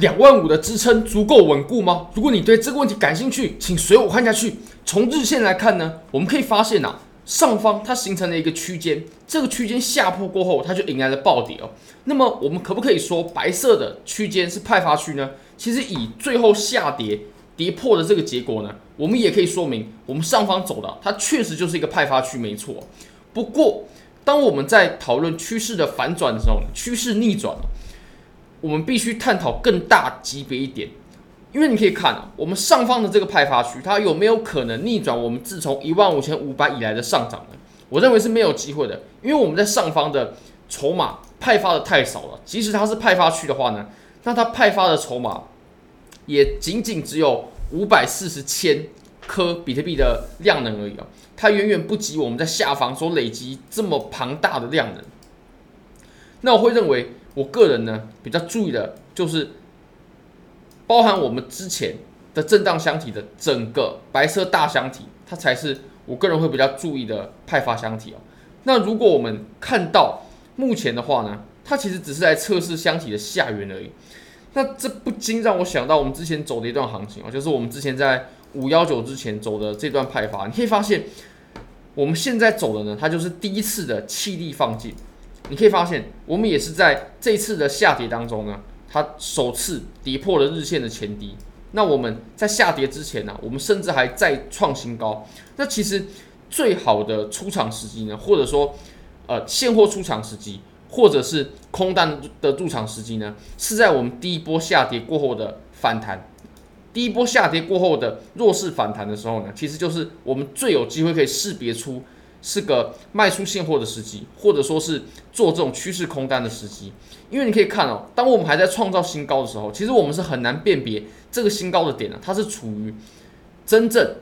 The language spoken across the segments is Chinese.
两万五的支撑足够稳固吗？如果你对这个问题感兴趣，请随我看下去。从日线来看呢，我们可以发现啊，上方它形成了一个区间，这个区间下破过后，它就迎来了暴跌哦。那么我们可不可以说白色的区间是派发区呢？其实以最后下跌跌破的这个结果呢，我们也可以说明，我们上方走的它确实就是一个派发区，没错。不过，当我们在讨论趋势的反转的时候，趋势逆转。我们必须探讨更大级别一点，因为你可以看啊，我们上方的这个派发区，它有没有可能逆转我们自从一万五千五百以来的上涨呢？我认为是没有机会的，因为我们在上方的筹码派发的太少了。即使它是派发区的话呢，那它派发的筹码也仅仅只有五百四十千颗比特币的量能而已啊，它远远不及我们在下方所累积这么庞大的量能。那我会认为。我个人呢，比较注意的就是包含我们之前的震荡箱体的整个白色大箱体，它才是我个人会比较注意的派发箱体哦。那如果我们看到目前的话呢，它其实只是在测试箱体的下缘而已。那这不禁让我想到我们之前走的一段行情啊，就是我们之前在五幺九之前走的这段派发。你可以发现，我们现在走的呢，它就是第一次的气力放进。你可以发现，我们也是在这次的下跌当中呢，它首次跌破了日线的前低。那我们在下跌之前呢，我们甚至还再创新高。那其实最好的出场时机呢，或者说呃现货出场时机，或者是空单的入场时机呢，是在我们第一波下跌过后的反弹，第一波下跌过后的弱势反弹的时候呢，其实就是我们最有机会可以识别出。是个卖出现货的时机，或者说是做这种趋势空单的时机，因为你可以看哦，当我们还在创造新高的时候，其实我们是很难辨别这个新高的点呢，它是处于真正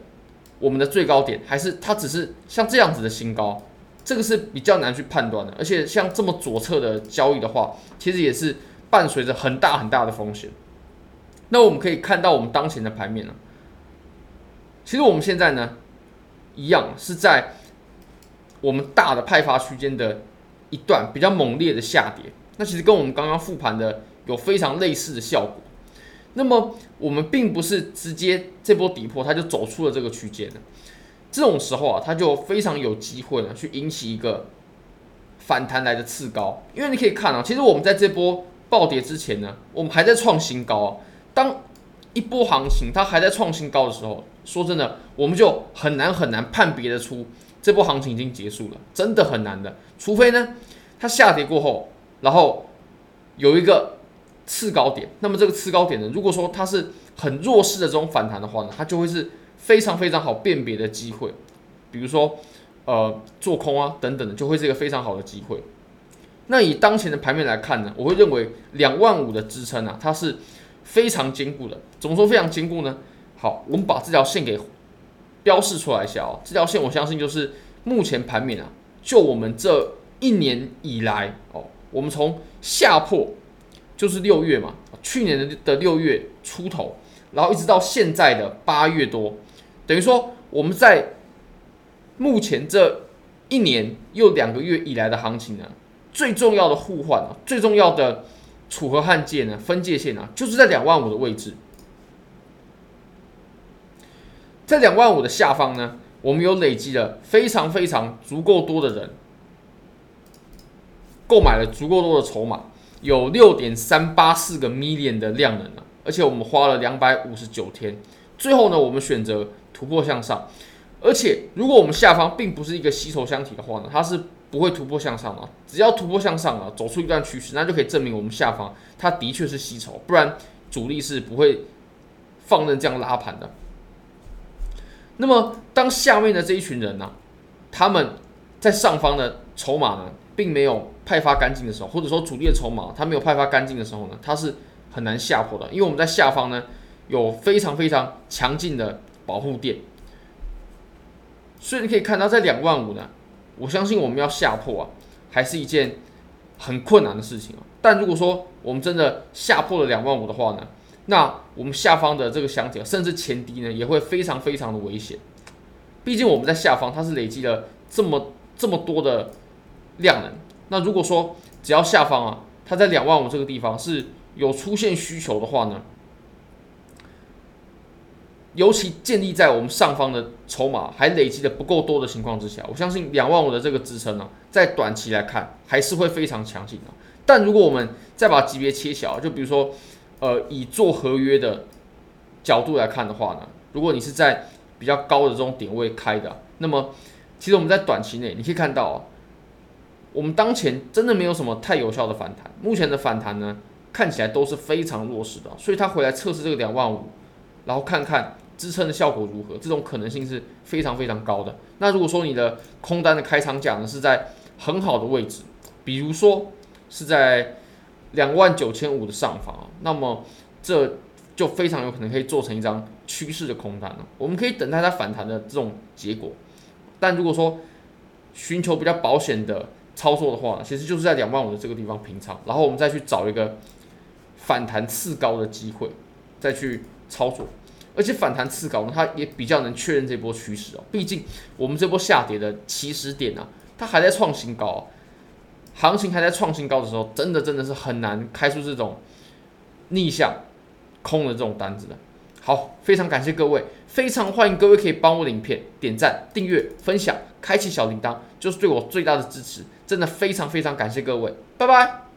我们的最高点，还是它只是像这样子的新高，这个是比较难去判断的。而且像这么左侧的交易的话，其实也是伴随着很大很大的风险。那我们可以看到我们当前的盘面呢，其实我们现在呢，一样是在。我们大的派发区间的一段比较猛烈的下跌，那其实跟我们刚刚复盘的有非常类似的效果。那么我们并不是直接这波底破它就走出了这个区间的，这种时候啊，它就非常有机会呢去引起一个反弹来的次高。因为你可以看啊，其实我们在这波暴跌之前呢，我们还在创新高。当一波行情它还在创新高的时候，说真的，我们就很难很难判别得出。这波行情已经结束了，真的很难的。除非呢，它下跌过后，然后有一个次高点。那么这个次高点呢，如果说它是很弱势的这种反弹的话呢，它就会是非常非常好辨别的机会。比如说，呃，做空啊等等的，就会是一个非常好的机会。那以当前的盘面来看呢，我会认为两万五的支撑啊，它是非常坚固的。怎么说非常坚固呢？好，我们把这条线给。标示出来一下哦，这条线我相信就是目前盘面啊，就我们这一年以来哦，我们从下破就是六月嘛，去年的的六月出头，然后一直到现在的八月多，等于说我们在目前这一年又两个月以来的行情呢，最重要的互换啊，最重要的楚河汉界呢，分界线啊，就是在两万五的位置。在两万五的下方呢，我们有累积了非常非常足够多的人购买了足够多的筹码，有六点三八四个 million 的量能啊，而且我们花了两百五十九天，最后呢，我们选择突破向上，而且如果我们下方并不是一个吸筹箱体的话呢，它是不会突破向上的，只要突破向上了，走出一段趋势，那就可以证明我们下方它的确是吸筹，不然主力是不会放任这样拉盘的。那么，当下面的这一群人呢、他们在上方的筹码呢，并没有派发干净的时候，或者说主力的筹码他没有派发干净的时候呢，他是很难下破的，因为我们在下方呢有非常非常强劲的保护垫，所以你可以看到，在两万五呢，我相信我们要下破啊，还是一件很困难的事情啊。但如果说我们真的下破了两万五的话呢，那我们下方的这个箱体，甚至前低呢，也会非常非常的危险。毕竟我们在下方，它是累积了这么这么多的量能。那如果说只要下方啊，它在两万五这个地方是有出现需求的话呢，尤其建立在我们上方的筹码还累积的不够多的情况之下，我相信两万五的这个支撑呢，在短期来看还是会非常强劲的。但如果我们再把级别切小，就比如说，呃，以做合约的角度来看的话呢，如果你是在比较高的这种点位开的，那么其实我们在短期内你可以看到，我们当前真的没有什么太有效的反弹，目前的反弹呢看起来都是非常弱势的，所以它回来测试这个两万五，然后看看。支撑的效果如何？这种可能性是非常非常高的。那如果说你的空单的开仓价呢是在很好的位置，比如说是在两万九千五的上方，那么这就非常有可能可以做成一张趋势的空单了。我们可以等待它反弹的这种结果。但如果说寻求比较保险的操作的话，其实就是在两万五的这个地方平仓，然后我们再去找一个反弹次高的机会再去操作。而且反弹次高呢，它也比较能确认这波趋势哦。毕竟我们这波下跌的起始点啊，它还在创新高哦，行情还在创新高的时候，真的真的是很难开出这种逆向空的这种单子的。好，非常感谢各位，非常欢迎各位可以帮我的影片点赞、订阅、分享、开启小铃铛，就是对我最大的支持。真的非常非常感谢各位，拜拜。